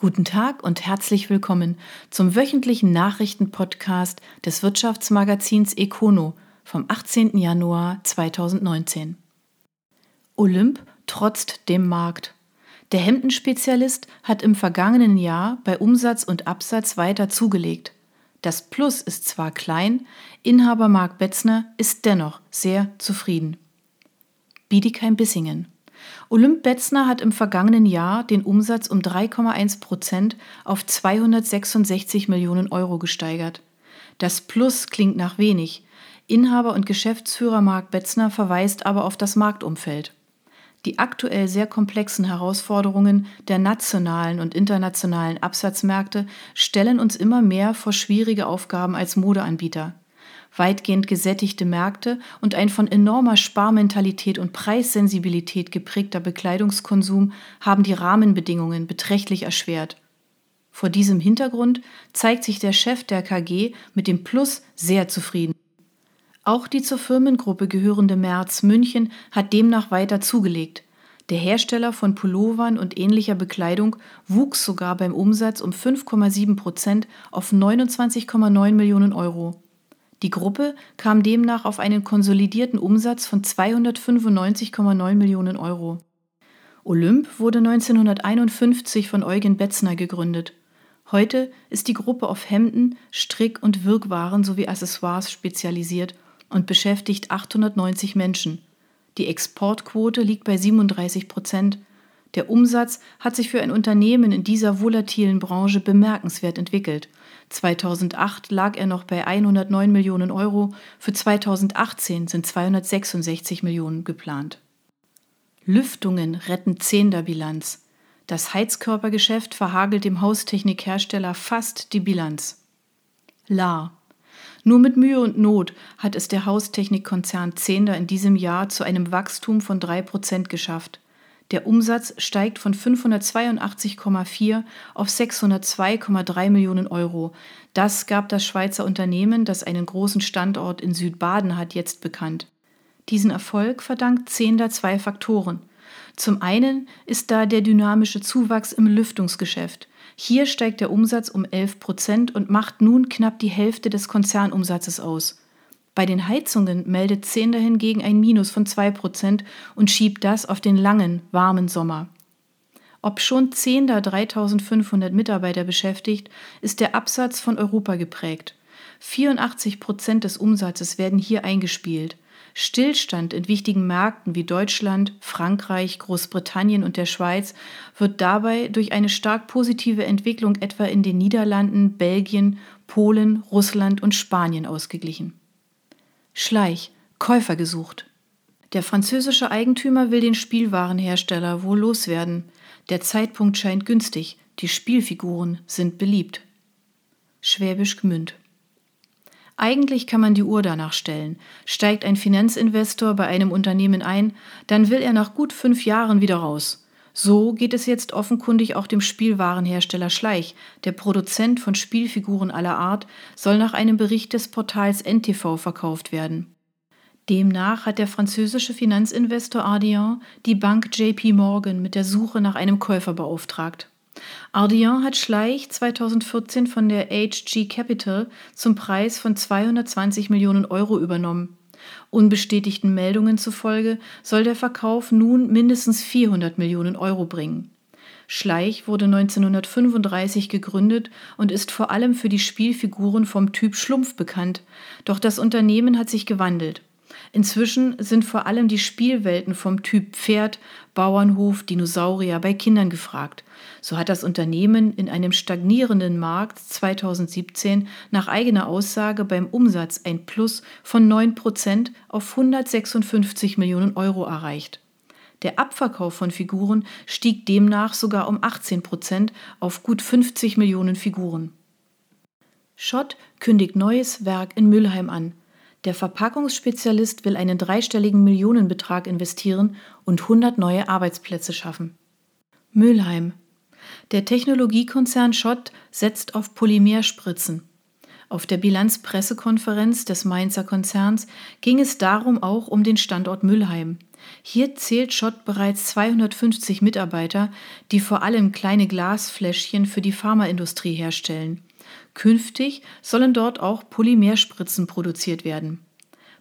Guten Tag und herzlich willkommen zum wöchentlichen Nachrichtenpodcast des Wirtschaftsmagazins Econo vom 18. Januar 2019. Olymp trotzt dem Markt. Der Hemdenspezialist hat im vergangenen Jahr bei Umsatz und Absatz weiter zugelegt. Das Plus ist zwar klein, Inhaber Marc Betzner ist dennoch sehr zufrieden. Bietigheim-Bissingen Olymp Betzner hat im vergangenen Jahr den Umsatz um 3,1 Prozent auf 266 Millionen Euro gesteigert. Das Plus klingt nach wenig. Inhaber und Geschäftsführer Marc Betzner verweist aber auf das Marktumfeld. Die aktuell sehr komplexen Herausforderungen der nationalen und internationalen Absatzmärkte stellen uns immer mehr vor schwierige Aufgaben als Modeanbieter weitgehend gesättigte Märkte und ein von enormer Sparmentalität und Preissensibilität geprägter Bekleidungskonsum haben die Rahmenbedingungen beträchtlich erschwert. Vor diesem Hintergrund zeigt sich der Chef der KG mit dem Plus sehr zufrieden. Auch die zur Firmengruppe gehörende Merz München hat demnach weiter zugelegt. Der Hersteller von Pullovern und ähnlicher Bekleidung wuchs sogar beim Umsatz um 5,7 Prozent auf 29,9 Millionen Euro. Die Gruppe kam demnach auf einen konsolidierten Umsatz von 295,9 Millionen Euro. Olymp wurde 1951 von Eugen Betzner gegründet. Heute ist die Gruppe auf Hemden, Strick- und Wirkwaren sowie Accessoires spezialisiert und beschäftigt 890 Menschen. Die Exportquote liegt bei 37 Prozent. Der Umsatz hat sich für ein Unternehmen in dieser volatilen Branche bemerkenswert entwickelt – 2008 lag er noch bei 109 Millionen Euro, für 2018 sind 266 Millionen geplant. Lüftungen retten Zehnter-Bilanz. Das Heizkörpergeschäft verhagelt dem Haustechnikhersteller fast die Bilanz. La. Nur mit Mühe und Not hat es der Haustechnikkonzern Zehnder in diesem Jahr zu einem Wachstum von 3% geschafft. Der Umsatz steigt von 582,4 auf 602,3 Millionen Euro. Das gab das Schweizer Unternehmen, das einen großen Standort in Südbaden hat, jetzt bekannt. Diesen Erfolg verdankt Zehnder zwei Faktoren. Zum einen ist da der dynamische Zuwachs im Lüftungsgeschäft. Hier steigt der Umsatz um 11 Prozent und macht nun knapp die Hälfte des Konzernumsatzes aus. Bei den Heizungen meldet Zehnder hingegen ein Minus von 2% und schiebt das auf den langen, warmen Sommer. Ob schon Zehnder 3500 Mitarbeiter beschäftigt, ist der Absatz von Europa geprägt. 84 Prozent des Umsatzes werden hier eingespielt. Stillstand in wichtigen Märkten wie Deutschland, Frankreich, Großbritannien und der Schweiz wird dabei durch eine stark positive Entwicklung etwa in den Niederlanden, Belgien, Polen, Russland und Spanien ausgeglichen. Schleich, Käufer gesucht. Der französische Eigentümer will den Spielwarenhersteller wohl loswerden. Der Zeitpunkt scheint günstig, die Spielfiguren sind beliebt. Schwäbisch Gmünd. Eigentlich kann man die Uhr danach stellen. Steigt ein Finanzinvestor bei einem Unternehmen ein, dann will er nach gut fünf Jahren wieder raus. So geht es jetzt offenkundig auch dem Spielwarenhersteller Schleich. Der Produzent von Spielfiguren aller Art soll nach einem Bericht des Portals NTV verkauft werden. Demnach hat der französische Finanzinvestor Ardian die Bank JP Morgan mit der Suche nach einem Käufer beauftragt. Ardian hat Schleich 2014 von der HG Capital zum Preis von 220 Millionen Euro übernommen. Unbestätigten Meldungen zufolge soll der Verkauf nun mindestens 400 Millionen Euro bringen. Schleich wurde 1935 gegründet und ist vor allem für die Spielfiguren vom Typ Schlumpf bekannt, doch das Unternehmen hat sich gewandelt. Inzwischen sind vor allem die Spielwelten vom Typ Pferd, Bauernhof, Dinosaurier bei Kindern gefragt. So hat das Unternehmen in einem stagnierenden Markt 2017 nach eigener Aussage beim Umsatz ein Plus von 9 Prozent auf 156 Millionen Euro erreicht. Der Abverkauf von Figuren stieg demnach sogar um 18 Prozent auf gut 50 Millionen Figuren. Schott kündigt neues Werk in Mülheim an. Der Verpackungsspezialist will einen dreistelligen Millionenbetrag investieren und 100 neue Arbeitsplätze schaffen. Mülheim. Der Technologiekonzern Schott setzt auf Polymerspritzen. Auf der Bilanzpressekonferenz des Mainzer Konzerns ging es darum auch um den Standort Müllheim. Hier zählt Schott bereits 250 Mitarbeiter, die vor allem kleine Glasfläschchen für die Pharmaindustrie herstellen. Künftig sollen dort auch Polymerspritzen produziert werden.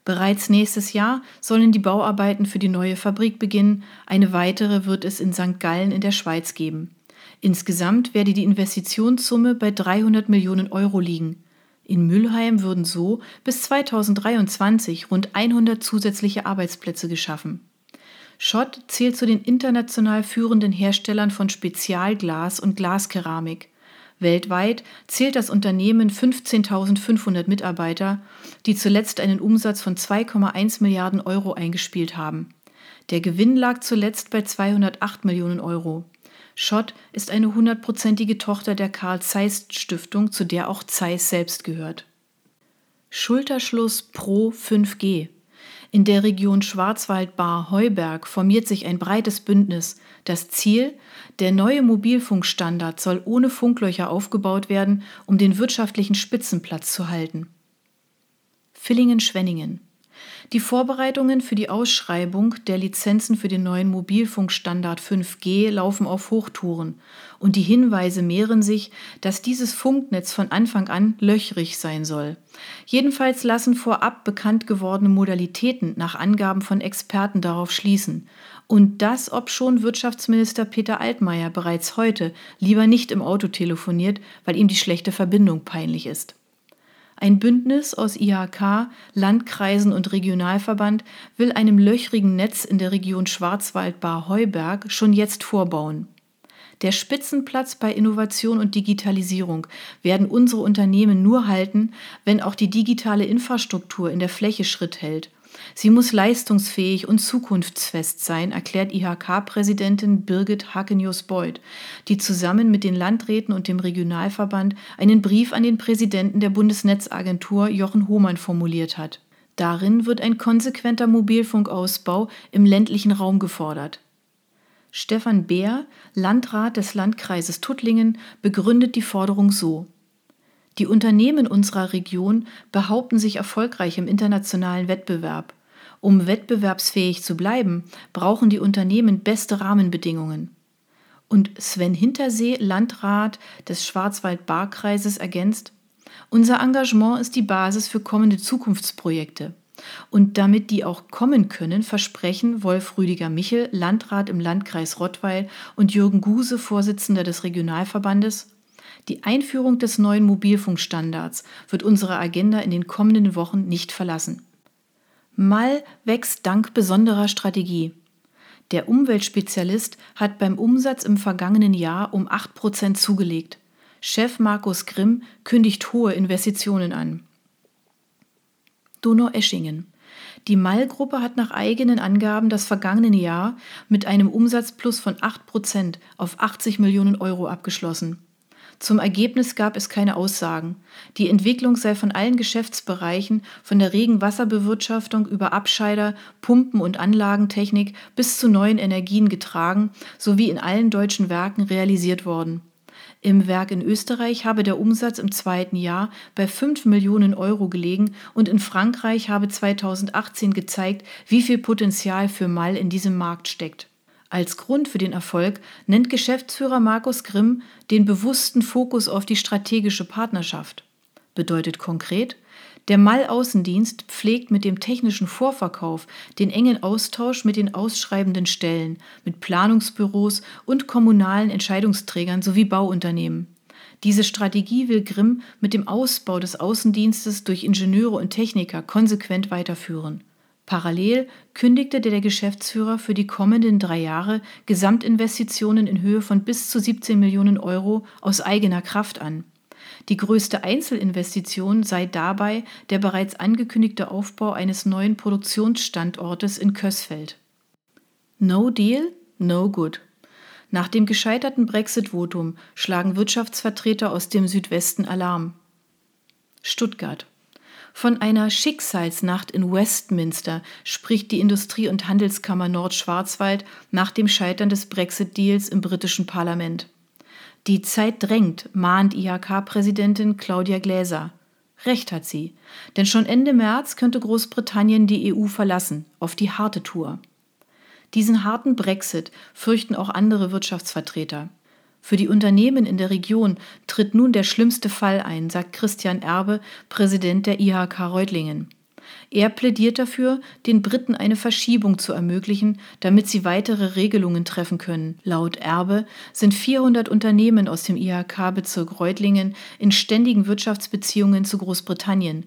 Bereits nächstes Jahr sollen die Bauarbeiten für die neue Fabrik beginnen, eine weitere wird es in St. Gallen in der Schweiz geben. Insgesamt werde die Investitionssumme bei 300 Millionen Euro liegen. In Mülheim würden so bis 2023 rund 100 zusätzliche Arbeitsplätze geschaffen. Schott zählt zu den international führenden Herstellern von Spezialglas und Glaskeramik. Weltweit zählt das Unternehmen 15.500 Mitarbeiter, die zuletzt einen Umsatz von 2,1 Milliarden Euro eingespielt haben. Der Gewinn lag zuletzt bei 208 Millionen Euro. Schott ist eine hundertprozentige Tochter der Karl Zeiss Stiftung, zu der auch Zeiss selbst gehört. Schulterschluss pro 5G. In der Region Schwarzwald-Baar-Heuberg formiert sich ein breites Bündnis. Das Ziel? Der neue Mobilfunkstandard soll ohne Funklöcher aufgebaut werden, um den wirtschaftlichen Spitzenplatz zu halten. Villingen-Schwenningen. Die Vorbereitungen für die Ausschreibung der Lizenzen für den neuen Mobilfunkstandard 5G laufen auf Hochtouren und die Hinweise mehren sich, dass dieses Funknetz von Anfang an löchrig sein soll. Jedenfalls lassen vorab bekannt gewordene Modalitäten nach Angaben von Experten darauf schließen. Und das, ob schon Wirtschaftsminister Peter Altmaier bereits heute lieber nicht im Auto telefoniert, weil ihm die schlechte Verbindung peinlich ist. Ein Bündnis aus IHK, Landkreisen und Regionalverband will einem löchrigen Netz in der Region Schwarzwald-Bar-Heuberg schon jetzt vorbauen. Der Spitzenplatz bei Innovation und Digitalisierung werden unsere Unternehmen nur halten, wenn auch die digitale Infrastruktur in der Fläche Schritt hält Sie muss leistungsfähig und zukunftsfest sein, erklärt IHK-Präsidentin Birgit Hakenius-Beuth, die zusammen mit den Landräten und dem Regionalverband einen Brief an den Präsidenten der Bundesnetzagentur Jochen Hohmann formuliert hat. Darin wird ein konsequenter Mobilfunkausbau im ländlichen Raum gefordert. Stefan Beer, Landrat des Landkreises Tuttlingen, begründet die Forderung so. Die Unternehmen unserer Region behaupten sich erfolgreich im internationalen Wettbewerb. Um wettbewerbsfähig zu bleiben, brauchen die Unternehmen beste Rahmenbedingungen. Und Sven Hintersee, Landrat des Schwarzwald-Baar-Kreises, ergänzt, unser Engagement ist die Basis für kommende Zukunftsprojekte. Und damit die auch kommen können, versprechen Wolf Rüdiger Michel, Landrat im Landkreis Rottweil, und Jürgen Guse, Vorsitzender des Regionalverbandes, die Einführung des neuen Mobilfunkstandards wird unsere Agenda in den kommenden Wochen nicht verlassen. Mal wächst dank besonderer Strategie. Der Umweltspezialist hat beim Umsatz im vergangenen Jahr um 8% zugelegt. Chef Markus Grimm kündigt hohe Investitionen an. Donau-Eschingen. Die Mall-Gruppe hat nach eigenen Angaben das vergangene Jahr mit einem Umsatzplus von 8% auf 80 Millionen Euro abgeschlossen. Zum Ergebnis gab es keine Aussagen. Die Entwicklung sei von allen Geschäftsbereichen, von der Regenwasserbewirtschaftung über Abscheider, Pumpen und Anlagentechnik bis zu neuen Energien getragen sowie in allen deutschen Werken realisiert worden. Im Werk in Österreich habe der Umsatz im zweiten Jahr bei 5 Millionen Euro gelegen und in Frankreich habe 2018 gezeigt, wie viel Potenzial für Mall in diesem Markt steckt. Als Grund für den Erfolg nennt Geschäftsführer Markus Grimm den bewussten Fokus auf die strategische Partnerschaft. Bedeutet konkret, der Mall-Außendienst pflegt mit dem technischen Vorverkauf den engen Austausch mit den ausschreibenden Stellen, mit Planungsbüros und kommunalen Entscheidungsträgern sowie Bauunternehmen. Diese Strategie will Grimm mit dem Ausbau des Außendienstes durch Ingenieure und Techniker konsequent weiterführen. Parallel kündigte der Geschäftsführer für die kommenden drei Jahre Gesamtinvestitionen in Höhe von bis zu 17 Millionen Euro aus eigener Kraft an. Die größte Einzelinvestition sei dabei der bereits angekündigte Aufbau eines neuen Produktionsstandortes in Kösfeld. No Deal, no good. Nach dem gescheiterten Brexit-Votum schlagen Wirtschaftsvertreter aus dem Südwesten Alarm. Stuttgart. Von einer Schicksalsnacht in Westminster spricht die Industrie- und Handelskammer Nordschwarzwald nach dem Scheitern des Brexit-Deals im britischen Parlament. Die Zeit drängt, mahnt IHK-Präsidentin Claudia Gläser. Recht hat sie, denn schon Ende März könnte Großbritannien die EU verlassen, auf die harte Tour. Diesen harten Brexit fürchten auch andere Wirtschaftsvertreter. Für die Unternehmen in der Region tritt nun der schlimmste Fall ein, sagt Christian Erbe, Präsident der IHK Reutlingen. Er plädiert dafür, den Briten eine Verschiebung zu ermöglichen, damit sie weitere Regelungen treffen können. Laut Erbe sind 400 Unternehmen aus dem IHK-Bezirk Reutlingen in ständigen Wirtschaftsbeziehungen zu Großbritannien.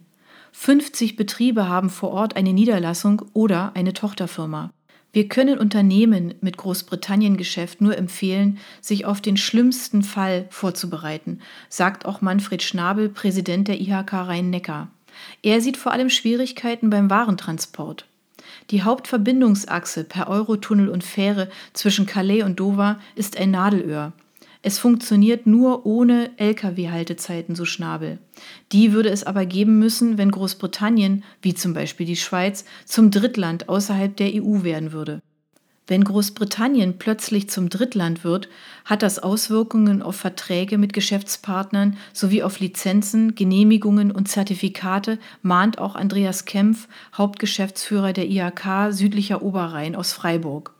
50 Betriebe haben vor Ort eine Niederlassung oder eine Tochterfirma. Wir können Unternehmen mit Großbritannien-Geschäft nur empfehlen, sich auf den schlimmsten Fall vorzubereiten, sagt auch Manfred Schnabel, Präsident der IHK Rhein-Neckar. Er sieht vor allem Schwierigkeiten beim Warentransport. Die Hauptverbindungsachse per Eurotunnel und Fähre zwischen Calais und Dover ist ein Nadelöhr. Es funktioniert nur ohne Lkw-Haltezeiten, so Schnabel. Die würde es aber geben müssen, wenn Großbritannien, wie zum Beispiel die Schweiz, zum Drittland außerhalb der EU werden würde. Wenn Großbritannien plötzlich zum Drittland wird, hat das Auswirkungen auf Verträge mit Geschäftspartnern sowie auf Lizenzen, Genehmigungen und Zertifikate, mahnt auch Andreas Kempf, Hauptgeschäftsführer der IHK Südlicher Oberrhein aus Freiburg.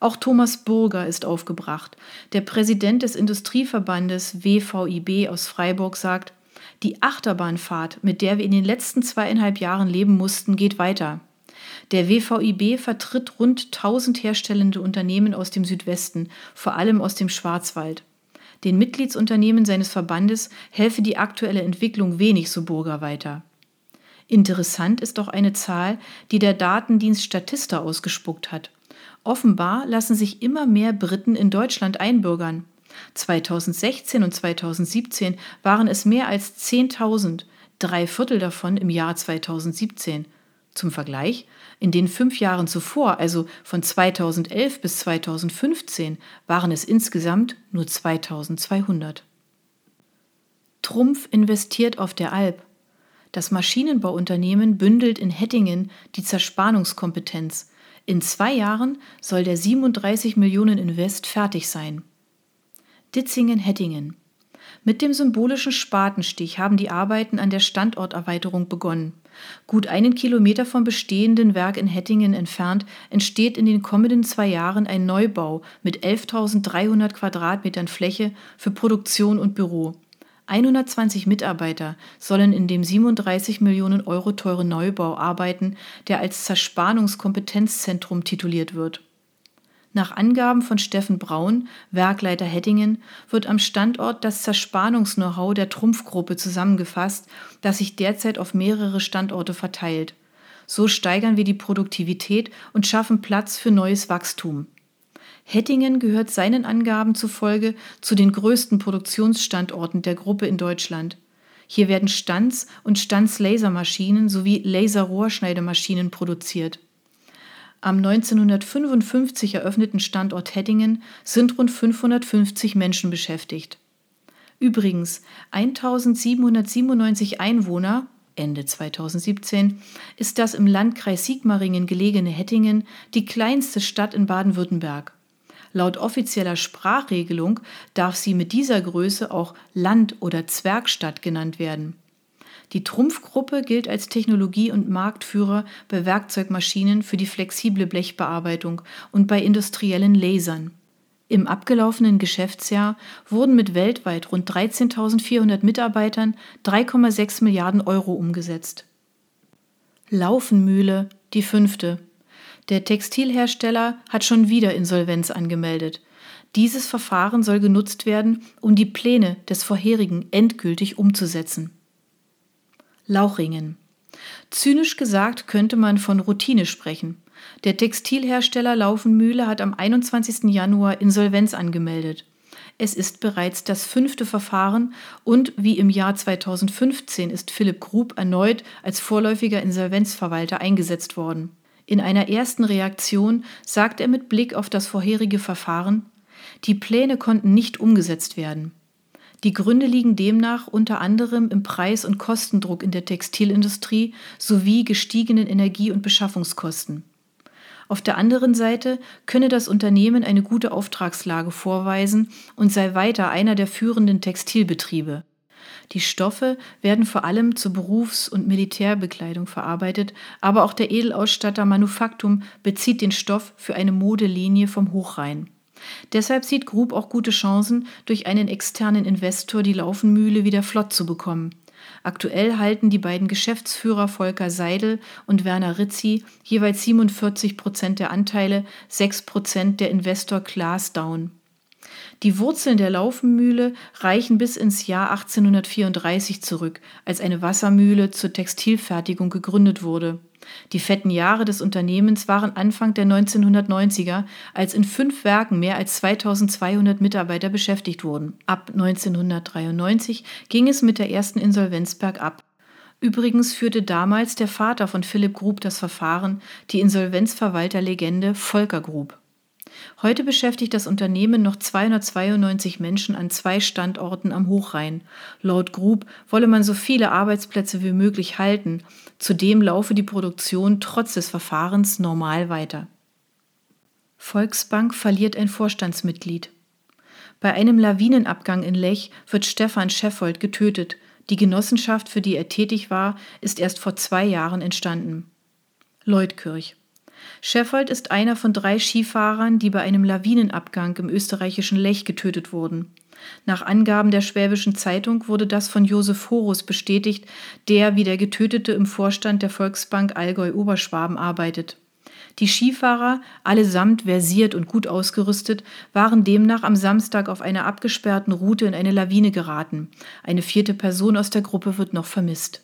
Auch Thomas Burger ist aufgebracht. Der Präsident des Industrieverbandes WVIB aus Freiburg sagt, die Achterbahnfahrt, mit der wir in den letzten zweieinhalb Jahren leben mussten, geht weiter. Der WVIB vertritt rund 1000 herstellende Unternehmen aus dem Südwesten, vor allem aus dem Schwarzwald. Den Mitgliedsunternehmen seines Verbandes helfe die aktuelle Entwicklung wenig, so Burger weiter. Interessant ist auch eine Zahl, die der Datendienst Statista ausgespuckt hat. Offenbar lassen sich immer mehr Briten in Deutschland einbürgern. 2016 und 2017 waren es mehr als 10.000, drei Viertel davon im Jahr 2017. Zum Vergleich, in den fünf Jahren zuvor, also von 2011 bis 2015, waren es insgesamt nur 2200. Trumpf investiert auf der Alp. Das Maschinenbauunternehmen bündelt in Hettingen die Zerspannungskompetenz, in zwei Jahren soll der 37 Millionen Invest fertig sein. Ditzingen-Hettingen. Mit dem symbolischen Spatenstich haben die Arbeiten an der Standorterweiterung begonnen. Gut einen Kilometer vom bestehenden Werk in Hettingen entfernt entsteht in den kommenden zwei Jahren ein Neubau mit 11.300 Quadratmetern Fläche für Produktion und Büro. 120 Mitarbeiter sollen in dem 37 Millionen Euro teuren Neubau arbeiten, der als Zerspannungskompetenzzentrum tituliert wird. Nach Angaben von Steffen Braun, Werkleiter Hettingen, wird am Standort das Zerspannungs-Know-how der Trumpfgruppe zusammengefasst, das sich derzeit auf mehrere Standorte verteilt. So steigern wir die Produktivität und schaffen Platz für neues Wachstum. Hettingen gehört seinen Angaben zufolge zu den größten Produktionsstandorten der Gruppe in Deutschland. Hier werden Stanz- und Stanzlasermaschinen sowie Laserrohrschneidemaschinen produziert. Am 1955 eröffneten Standort Hettingen sind rund 550 Menschen beschäftigt. Übrigens, 1797 Einwohner, Ende 2017, ist das im Landkreis Sigmaringen gelegene Hettingen die kleinste Stadt in Baden-Württemberg. Laut offizieller Sprachregelung darf sie mit dieser Größe auch Land- oder Zwergstadt genannt werden. Die Trumpfgruppe gilt als Technologie- und Marktführer bei Werkzeugmaschinen für die flexible Blechbearbeitung und bei industriellen Lasern. Im abgelaufenen Geschäftsjahr wurden mit weltweit rund 13.400 Mitarbeitern 3,6 Milliarden Euro umgesetzt. Laufenmühle, die fünfte. Der Textilhersteller hat schon wieder Insolvenz angemeldet. Dieses Verfahren soll genutzt werden, um die Pläne des vorherigen endgültig umzusetzen. Lauchringen. Zynisch gesagt könnte man von Routine sprechen. Der Textilhersteller Laufenmühle hat am 21. Januar Insolvenz angemeldet. Es ist bereits das fünfte Verfahren und wie im Jahr 2015 ist Philipp Grub erneut als vorläufiger Insolvenzverwalter eingesetzt worden. In einer ersten Reaktion sagt er mit Blick auf das vorherige Verfahren, die Pläne konnten nicht umgesetzt werden. Die Gründe liegen demnach unter anderem im Preis- und Kostendruck in der Textilindustrie sowie gestiegenen Energie- und Beschaffungskosten. Auf der anderen Seite könne das Unternehmen eine gute Auftragslage vorweisen und sei weiter einer der führenden Textilbetriebe. Die Stoffe werden vor allem zur Berufs- und Militärbekleidung verarbeitet, aber auch der Edelausstatter Manufaktum bezieht den Stoff für eine Modelinie vom Hochrhein. Deshalb sieht Grub auch gute Chancen, durch einen externen Investor die Laufenmühle wieder flott zu bekommen. Aktuell halten die beiden Geschäftsführer Volker Seidel und Werner Rizzi jeweils 47 Prozent der Anteile, 6 Prozent der Investor Klaas Down. Die Wurzeln der Laufenmühle reichen bis ins Jahr 1834 zurück, als eine Wassermühle zur Textilfertigung gegründet wurde. Die fetten Jahre des Unternehmens waren Anfang der 1990er, als in fünf Werken mehr als 2200 Mitarbeiter beschäftigt wurden. Ab 1993 ging es mit der ersten Insolvenz bergab. Übrigens führte damals der Vater von Philipp Grub das Verfahren, die Insolvenzverwalterlegende Volker Grub. Heute beschäftigt das Unternehmen noch 292 Menschen an zwei Standorten am Hochrhein. Laut Grub wolle man so viele Arbeitsplätze wie möglich halten. Zudem laufe die Produktion trotz des Verfahrens normal weiter. Volksbank verliert ein Vorstandsmitglied. Bei einem Lawinenabgang in Lech wird Stefan Scheffold getötet. Die Genossenschaft, für die er tätig war, ist erst vor zwei Jahren entstanden. Leutkirch. Scheffold ist einer von drei Skifahrern, die bei einem Lawinenabgang im österreichischen Lech getötet wurden. Nach Angaben der Schwäbischen Zeitung wurde das von Josef Horus bestätigt, der wie der Getötete im Vorstand der Volksbank Allgäu-Oberschwaben arbeitet. Die Skifahrer, allesamt versiert und gut ausgerüstet, waren demnach am Samstag auf einer abgesperrten Route in eine Lawine geraten. Eine vierte Person aus der Gruppe wird noch vermisst.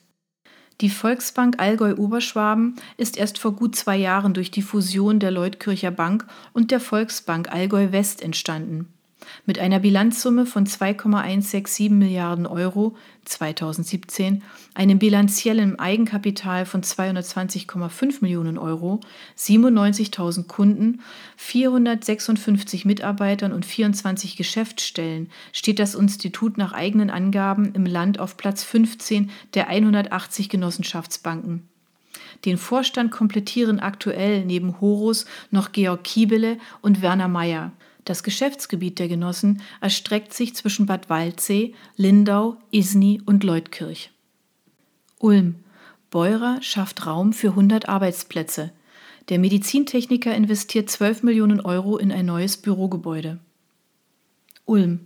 Die Volksbank Allgäu-Oberschwaben ist erst vor gut zwei Jahren durch die Fusion der Leutkircher Bank und der Volksbank Allgäu West entstanden. Mit einer Bilanzsumme von 2,167 Milliarden Euro 2017, einem bilanziellen Eigenkapital von 220,5 Millionen Euro, 97.000 Kunden, 456 Mitarbeitern und 24 Geschäftsstellen steht das Institut nach eigenen Angaben im Land auf Platz 15 der 180 Genossenschaftsbanken. Den Vorstand komplettieren aktuell neben Horus noch Georg Kiebele und Werner Meyer. Das Geschäftsgebiet der Genossen erstreckt sich zwischen Bad Waldsee, Lindau, Isny und Leutkirch. Ulm. Beurer schafft Raum für 100 Arbeitsplätze. Der Medizintechniker investiert 12 Millionen Euro in ein neues Bürogebäude. Ulm.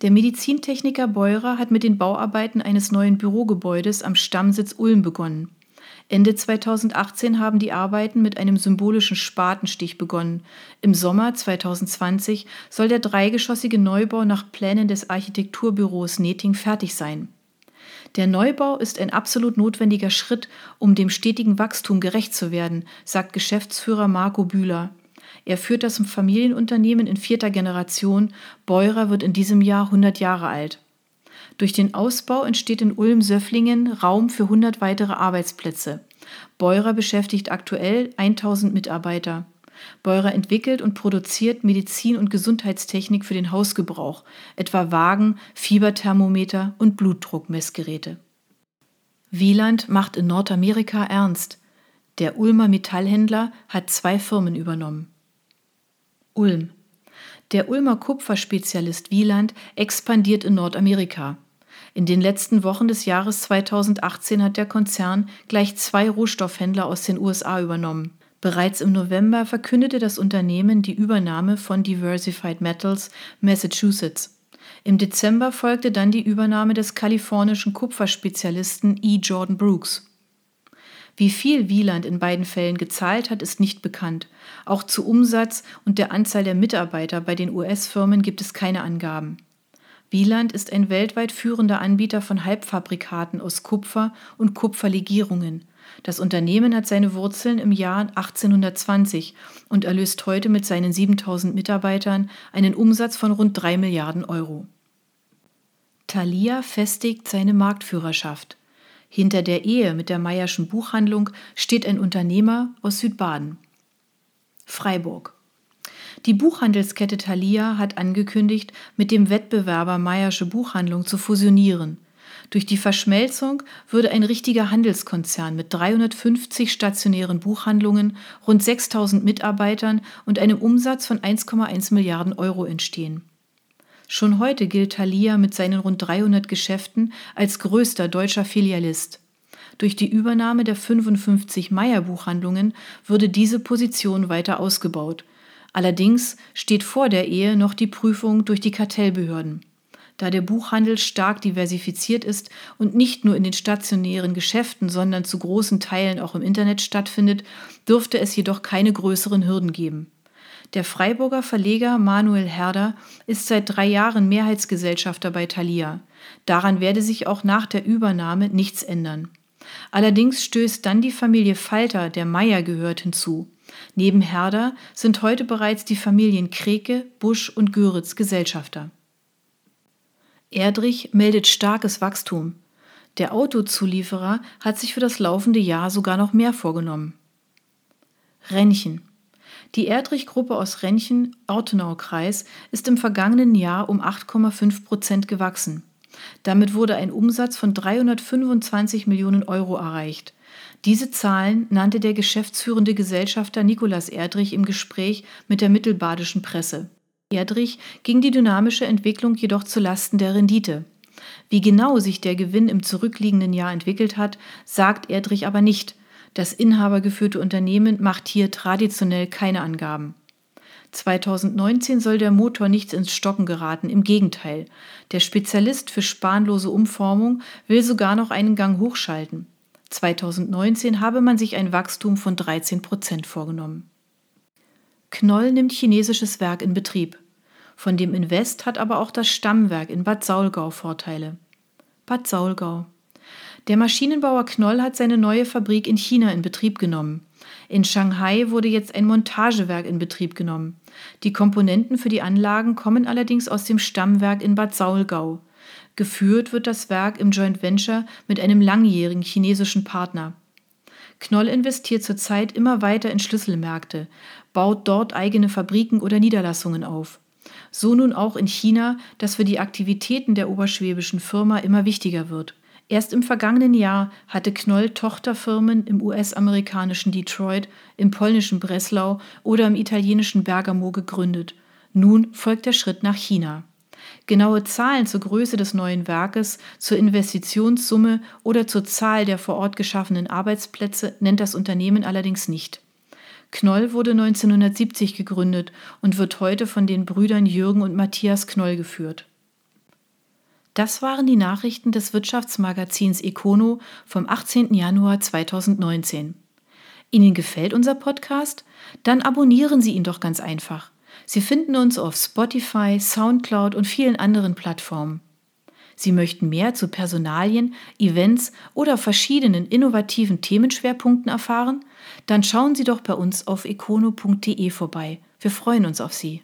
Der Medizintechniker Beurer hat mit den Bauarbeiten eines neuen Bürogebäudes am Stammsitz Ulm begonnen. Ende 2018 haben die Arbeiten mit einem symbolischen Spatenstich begonnen. Im Sommer 2020 soll der dreigeschossige Neubau nach Plänen des Architekturbüros Neting fertig sein. Der Neubau ist ein absolut notwendiger Schritt, um dem stetigen Wachstum gerecht zu werden, sagt Geschäftsführer Marco Bühler. Er führt das Familienunternehmen in vierter Generation. Beurer wird in diesem Jahr 100 Jahre alt. Durch den Ausbau entsteht in Ulm-Söfflingen Raum für 100 weitere Arbeitsplätze. Beurer beschäftigt aktuell 1000 Mitarbeiter. Beurer entwickelt und produziert Medizin- und Gesundheitstechnik für den Hausgebrauch, etwa Wagen, Fieberthermometer und Blutdruckmessgeräte. Wieland macht in Nordamerika ernst. Der Ulmer Metallhändler hat zwei Firmen übernommen. Ulm. Der Ulmer Kupferspezialist Wieland expandiert in Nordamerika. In den letzten Wochen des Jahres 2018 hat der Konzern gleich zwei Rohstoffhändler aus den USA übernommen. Bereits im November verkündete das Unternehmen die Übernahme von Diversified Metals Massachusetts. Im Dezember folgte dann die Übernahme des kalifornischen Kupferspezialisten E. Jordan Brooks. Wie viel Wieland in beiden Fällen gezahlt hat, ist nicht bekannt. Auch zu Umsatz und der Anzahl der Mitarbeiter bei den US-Firmen gibt es keine Angaben. Wieland ist ein weltweit führender Anbieter von Halbfabrikaten aus Kupfer und Kupferlegierungen. Das Unternehmen hat seine Wurzeln im Jahr 1820 und erlöst heute mit seinen 7000 Mitarbeitern einen Umsatz von rund 3 Milliarden Euro. Thalia festigt seine Marktführerschaft. Hinter der Ehe mit der Meyerschen Buchhandlung steht ein Unternehmer aus Südbaden. Freiburg. Die Buchhandelskette Thalia hat angekündigt, mit dem Wettbewerber Meyersche Buchhandlung zu fusionieren. Durch die Verschmelzung würde ein richtiger Handelskonzern mit 350 stationären Buchhandlungen, rund 6000 Mitarbeitern und einem Umsatz von 1,1 Milliarden Euro entstehen. Schon heute gilt Thalia mit seinen rund 300 Geschäften als größter deutscher Filialist. Durch die Übernahme der 55 Meier-Buchhandlungen würde diese Position weiter ausgebaut. Allerdings steht vor der Ehe noch die Prüfung durch die Kartellbehörden. Da der Buchhandel stark diversifiziert ist und nicht nur in den stationären Geschäften, sondern zu großen Teilen auch im Internet stattfindet, dürfte es jedoch keine größeren Hürden geben. Der Freiburger Verleger Manuel Herder ist seit drei Jahren Mehrheitsgesellschafter bei Thalia. Daran werde sich auch nach der Übernahme nichts ändern. Allerdings stößt dann die Familie Falter, der Meier gehört, hinzu. Neben Herder sind heute bereits die Familien Kreke, Busch und Göritz Gesellschafter. Erdrich meldet starkes Wachstum. Der Autozulieferer hat sich für das laufende Jahr sogar noch mehr vorgenommen. Rennchen. Die Erdrich-Gruppe aus Rennchen, Ortenau-Kreis, ist im vergangenen Jahr um 8,5 Prozent gewachsen. Damit wurde ein Umsatz von 325 Millionen Euro erreicht. Diese Zahlen nannte der geschäftsführende Gesellschafter Nikolaus Erdrich im Gespräch mit der mittelbadischen Presse. Erdrich ging die dynamische Entwicklung jedoch zu Lasten der Rendite. Wie genau sich der Gewinn im zurückliegenden Jahr entwickelt hat, sagt Erdrich aber nicht. Das inhabergeführte Unternehmen macht hier traditionell keine Angaben. 2019 soll der Motor nicht ins Stocken geraten, im Gegenteil. Der Spezialist für spanlose Umformung will sogar noch einen Gang hochschalten. 2019 habe man sich ein Wachstum von 13 Prozent vorgenommen. Knoll nimmt chinesisches Werk in Betrieb. Von dem Invest hat aber auch das Stammwerk in Bad Saulgau Vorteile. Bad Saulgau. Der Maschinenbauer Knoll hat seine neue Fabrik in China in Betrieb genommen. In Shanghai wurde jetzt ein Montagewerk in Betrieb genommen. Die Komponenten für die Anlagen kommen allerdings aus dem Stammwerk in Bad Saulgau. Geführt wird das Werk im Joint Venture mit einem langjährigen chinesischen Partner. Knoll investiert zurzeit immer weiter in Schlüsselmärkte, baut dort eigene Fabriken oder Niederlassungen auf. So nun auch in China, das für die Aktivitäten der oberschwäbischen Firma immer wichtiger wird. Erst im vergangenen Jahr hatte Knoll Tochterfirmen im US-amerikanischen Detroit, im polnischen Breslau oder im italienischen Bergamo gegründet. Nun folgt der Schritt nach China. Genaue Zahlen zur Größe des neuen Werkes, zur Investitionssumme oder zur Zahl der vor Ort geschaffenen Arbeitsplätze nennt das Unternehmen allerdings nicht. Knoll wurde 1970 gegründet und wird heute von den Brüdern Jürgen und Matthias Knoll geführt. Das waren die Nachrichten des Wirtschaftsmagazins Econo vom 18. Januar 2019. Ihnen gefällt unser Podcast? Dann abonnieren Sie ihn doch ganz einfach. Sie finden uns auf Spotify, SoundCloud und vielen anderen Plattformen. Sie möchten mehr zu Personalien, Events oder verschiedenen innovativen Themenschwerpunkten erfahren? Dann schauen Sie doch bei uns auf econo.de vorbei. Wir freuen uns auf Sie.